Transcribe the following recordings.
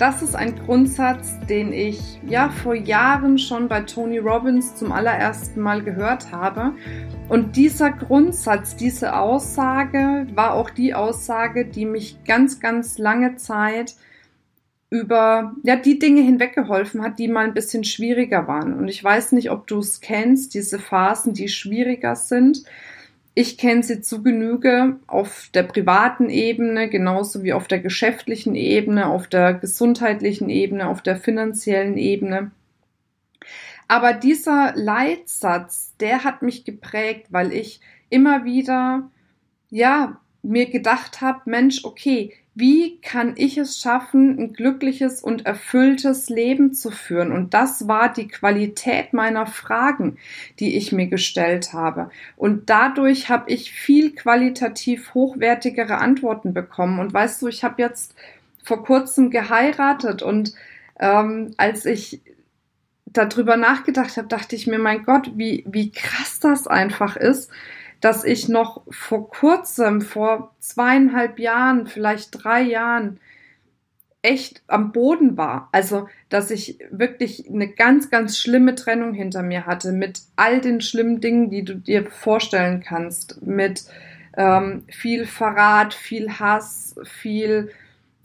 Das ist ein Grundsatz, den ich ja vor Jahren schon bei Tony Robbins zum allerersten Mal gehört habe. Und dieser Grundsatz, diese Aussage war auch die Aussage, die mich ganz, ganz lange Zeit über ja die Dinge hinweggeholfen hat, die mal ein bisschen schwieriger waren. Und ich weiß nicht, ob du es kennst, diese Phasen, die schwieriger sind. Ich kenne sie zu Genüge auf der privaten Ebene, genauso wie auf der geschäftlichen Ebene, auf der gesundheitlichen Ebene, auf der finanziellen Ebene. Aber dieser Leitsatz, der hat mich geprägt, weil ich immer wieder, ja, mir gedacht habe, Mensch, okay, wie kann ich es schaffen, ein glückliches und erfülltes Leben zu führen? Und das war die Qualität meiner Fragen, die ich mir gestellt habe. Und dadurch habe ich viel qualitativ hochwertigere Antworten bekommen. Und weißt du, ich habe jetzt vor kurzem geheiratet und ähm, als ich darüber nachgedacht habe, dachte ich mir, mein Gott, wie, wie krass das einfach ist, dass ich noch vor kurzem, vor zweieinhalb Jahren, vielleicht drei Jahren, echt am Boden war. Also, dass ich wirklich eine ganz, ganz schlimme Trennung hinter mir hatte mit all den schlimmen Dingen, die du dir vorstellen kannst, mit ähm, viel Verrat, viel Hass, viel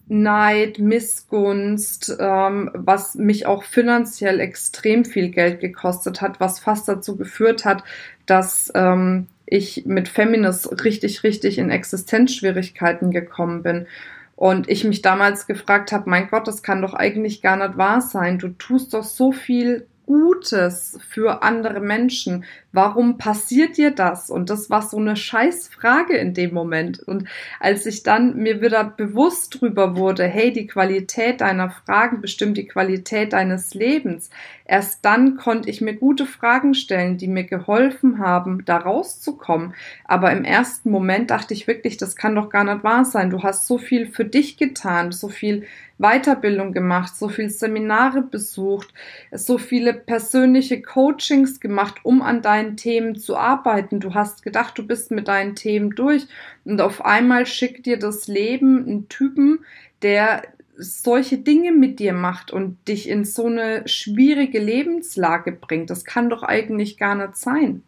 Neid, Missgunst, ähm, was mich auch finanziell extrem viel Geld gekostet hat, was fast dazu geführt hat, dass ähm, ich mit Feminist richtig, richtig in Existenzschwierigkeiten gekommen bin. Und ich mich damals gefragt habe, mein Gott, das kann doch eigentlich gar nicht wahr sein. Du tust doch so viel Gutes für andere Menschen. Warum passiert dir das? Und das war so eine Scheißfrage in dem Moment. Und als ich dann mir wieder bewusst drüber wurde, hey, die Qualität deiner Fragen bestimmt die Qualität deines Lebens. Erst dann konnte ich mir gute Fragen stellen, die mir geholfen haben, da rauszukommen. Aber im ersten Moment dachte ich wirklich, das kann doch gar nicht wahr sein. Du hast so viel für dich getan, so viel Weiterbildung gemacht, so viel Seminare besucht, so viele persönliche Coachings gemacht, um an deinen Themen zu arbeiten. Du hast gedacht, du bist mit deinen Themen durch und auf einmal schickt dir das Leben einen Typen, der solche Dinge mit dir macht und dich in so eine schwierige Lebenslage bringt. Das kann doch eigentlich gar nicht sein.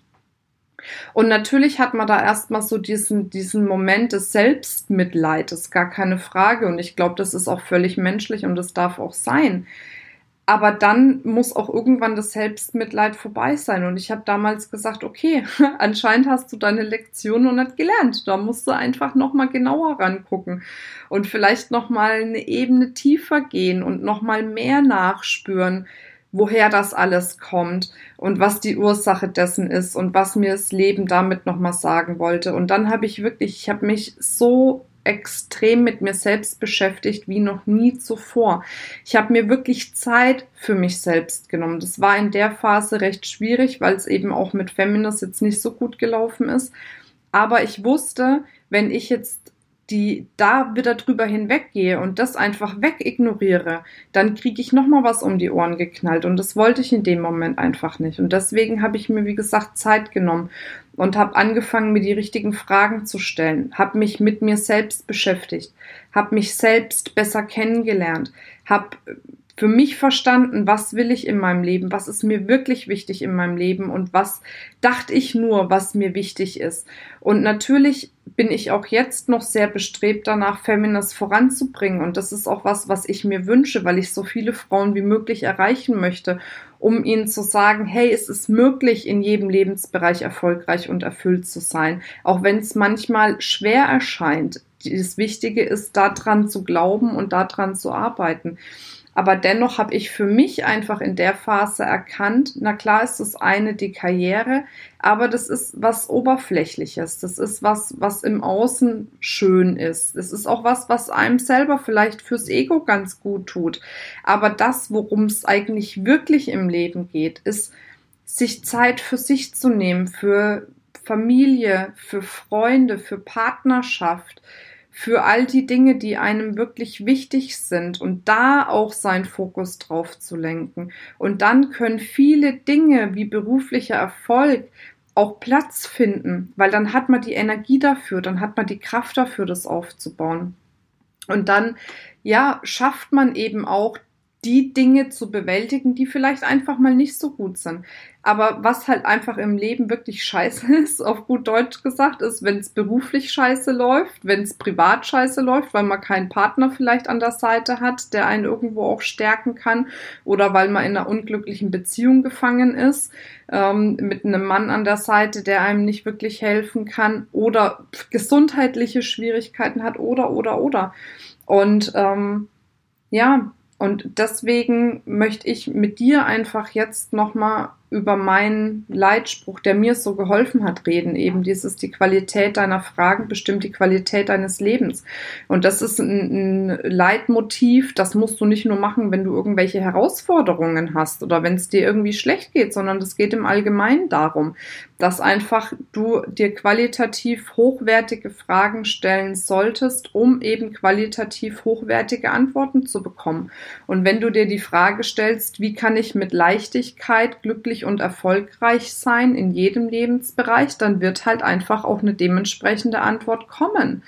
Und natürlich hat man da erstmal so diesen, diesen Moment des Selbstmitleides, gar keine Frage. Und ich glaube, das ist auch völlig menschlich und das darf auch sein. Aber dann muss auch irgendwann das Selbstmitleid vorbei sein. Und ich habe damals gesagt, okay, anscheinend hast du deine Lektion noch nicht gelernt. Da musst du einfach nochmal genauer rangucken und vielleicht nochmal eine Ebene tiefer gehen und nochmal mehr nachspüren woher das alles kommt und was die Ursache dessen ist und was mir das Leben damit nochmal sagen wollte. Und dann habe ich wirklich, ich habe mich so extrem mit mir selbst beschäftigt wie noch nie zuvor. Ich habe mir wirklich Zeit für mich selbst genommen. Das war in der Phase recht schwierig, weil es eben auch mit Feminist jetzt nicht so gut gelaufen ist. Aber ich wusste, wenn ich jetzt die da wieder drüber hinweggehe und das einfach wegignoriere, dann kriege ich nochmal was um die Ohren geknallt. Und das wollte ich in dem Moment einfach nicht. Und deswegen habe ich mir, wie gesagt, Zeit genommen und habe angefangen, mir die richtigen Fragen zu stellen, habe mich mit mir selbst beschäftigt, habe mich selbst besser kennengelernt, habe für mich verstanden, was will ich in meinem Leben, was ist mir wirklich wichtig in meinem Leben und was dachte ich nur, was mir wichtig ist. Und natürlich bin ich auch jetzt noch sehr bestrebt danach, Feminist voranzubringen. Und das ist auch was, was ich mir wünsche, weil ich so viele Frauen wie möglich erreichen möchte, um ihnen zu sagen, hey, es ist möglich, in jedem Lebensbereich erfolgreich und erfüllt zu sein. Auch wenn es manchmal schwer erscheint. Das Wichtige ist, daran zu glauben und daran zu arbeiten. Aber dennoch habe ich für mich einfach in der Phase erkannt, na klar ist das eine die Karriere, aber das ist was Oberflächliches. Das ist was, was im Außen schön ist. Das ist auch was, was einem selber vielleicht fürs Ego ganz gut tut. Aber das, worum es eigentlich wirklich im Leben geht, ist, sich Zeit für sich zu nehmen, für Familie, für Freunde, für Partnerschaft, für all die Dinge, die einem wirklich wichtig sind und da auch seinen Fokus drauf zu lenken. Und dann können viele Dinge wie beruflicher Erfolg auch Platz finden, weil dann hat man die Energie dafür, dann hat man die Kraft dafür, das aufzubauen. Und dann, ja, schafft man eben auch die Dinge zu bewältigen, die vielleicht einfach mal nicht so gut sind. Aber was halt einfach im Leben wirklich scheiße ist, auf gut Deutsch gesagt, ist, wenn es beruflich scheiße läuft, wenn es privat scheiße läuft, weil man keinen Partner vielleicht an der Seite hat, der einen irgendwo auch stärken kann oder weil man in einer unglücklichen Beziehung gefangen ist, ähm, mit einem Mann an der Seite, der einem nicht wirklich helfen kann oder gesundheitliche Schwierigkeiten hat oder, oder, oder. Und ähm, ja, und deswegen möchte ich mit dir einfach jetzt nochmal über meinen Leitspruch, der mir so geholfen hat, reden. Eben dieses, die Qualität deiner Fragen bestimmt die Qualität deines Lebens. Und das ist ein, ein Leitmotiv, das musst du nicht nur machen, wenn du irgendwelche Herausforderungen hast oder wenn es dir irgendwie schlecht geht, sondern das geht im Allgemeinen darum, dass einfach du dir qualitativ hochwertige Fragen stellen solltest, um eben qualitativ hochwertige Antworten zu bekommen. Und wenn du dir die Frage stellst, wie kann ich mit Leichtigkeit glücklich glücklich und erfolgreich sein in jedem Lebensbereich, dann wird halt einfach auch eine dementsprechende Antwort kommen.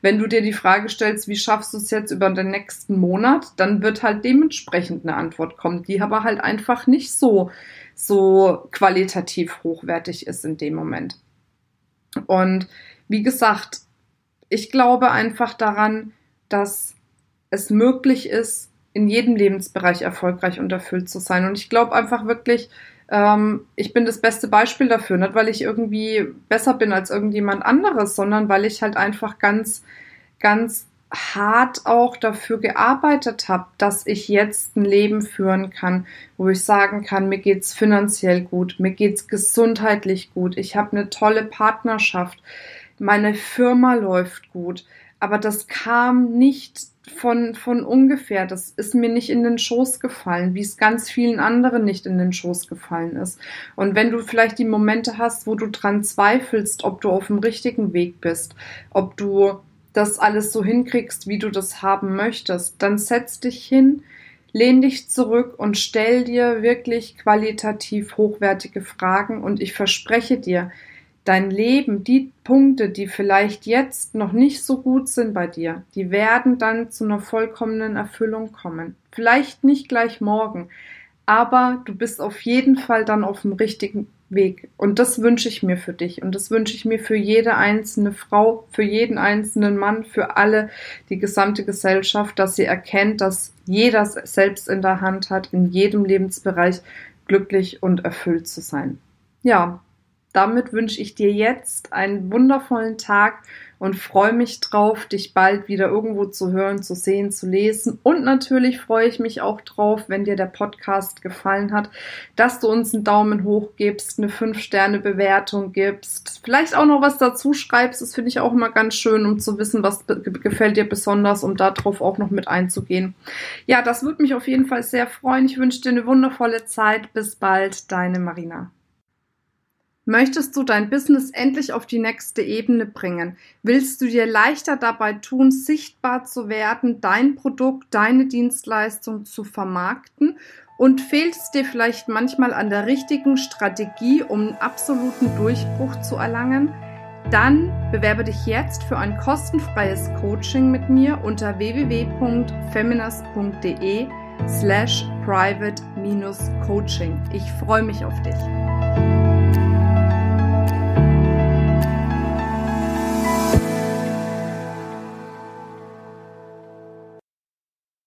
Wenn du dir die Frage stellst, wie schaffst du es jetzt über den nächsten Monat, dann wird halt dementsprechend eine Antwort kommen, die aber halt einfach nicht so, so qualitativ hochwertig ist in dem Moment. Und wie gesagt, ich glaube einfach daran, dass es möglich ist, in jedem Lebensbereich erfolgreich und erfüllt zu sein. Und ich glaube einfach wirklich, ähm, ich bin das beste Beispiel dafür, nicht weil ich irgendwie besser bin als irgendjemand anderes, sondern weil ich halt einfach ganz, ganz hart auch dafür gearbeitet habe, dass ich jetzt ein Leben führen kann, wo ich sagen kann, mir geht's finanziell gut, mir geht's gesundheitlich gut, ich habe eine tolle Partnerschaft, meine Firma läuft gut, aber das kam nicht von, von ungefähr. Das ist mir nicht in den Schoß gefallen, wie es ganz vielen anderen nicht in den Schoß gefallen ist. Und wenn du vielleicht die Momente hast, wo du dran zweifelst, ob du auf dem richtigen Weg bist, ob du das alles so hinkriegst, wie du das haben möchtest, dann setz dich hin, lehn dich zurück und stell dir wirklich qualitativ hochwertige Fragen und ich verspreche dir, dein Leben, die Punkte, die vielleicht jetzt noch nicht so gut sind bei dir, die werden dann zu einer vollkommenen Erfüllung kommen. Vielleicht nicht gleich morgen, aber du bist auf jeden Fall dann auf dem richtigen Weg. Und das wünsche ich mir für dich. Und das wünsche ich mir für jede einzelne Frau, für jeden einzelnen Mann, für alle, die gesamte Gesellschaft, dass sie erkennt, dass jeder selbst in der Hand hat, in jedem Lebensbereich glücklich und erfüllt zu sein. Ja, damit wünsche ich dir jetzt einen wundervollen Tag und freue mich drauf, dich bald wieder irgendwo zu hören, zu sehen, zu lesen. Und natürlich freue ich mich auch drauf, wenn dir der Podcast gefallen hat, dass du uns einen Daumen hoch gibst, eine 5-Sterne-Bewertung gibst, vielleicht auch noch was dazu schreibst. Das finde ich auch immer ganz schön, um zu wissen, was gefällt dir besonders, um darauf auch noch mit einzugehen. Ja, das würde mich auf jeden Fall sehr freuen. Ich wünsche dir eine wundervolle Zeit. Bis bald, deine Marina. Möchtest du dein Business endlich auf die nächste Ebene bringen? Willst du dir leichter dabei tun, sichtbar zu werden, dein Produkt, deine Dienstleistung zu vermarkten? Und fehlt es dir vielleicht manchmal an der richtigen Strategie, um einen absoluten Durchbruch zu erlangen? Dann bewerbe dich jetzt für ein kostenfreies Coaching mit mir unter www.feminist.de slash private-coaching. Ich freue mich auf dich.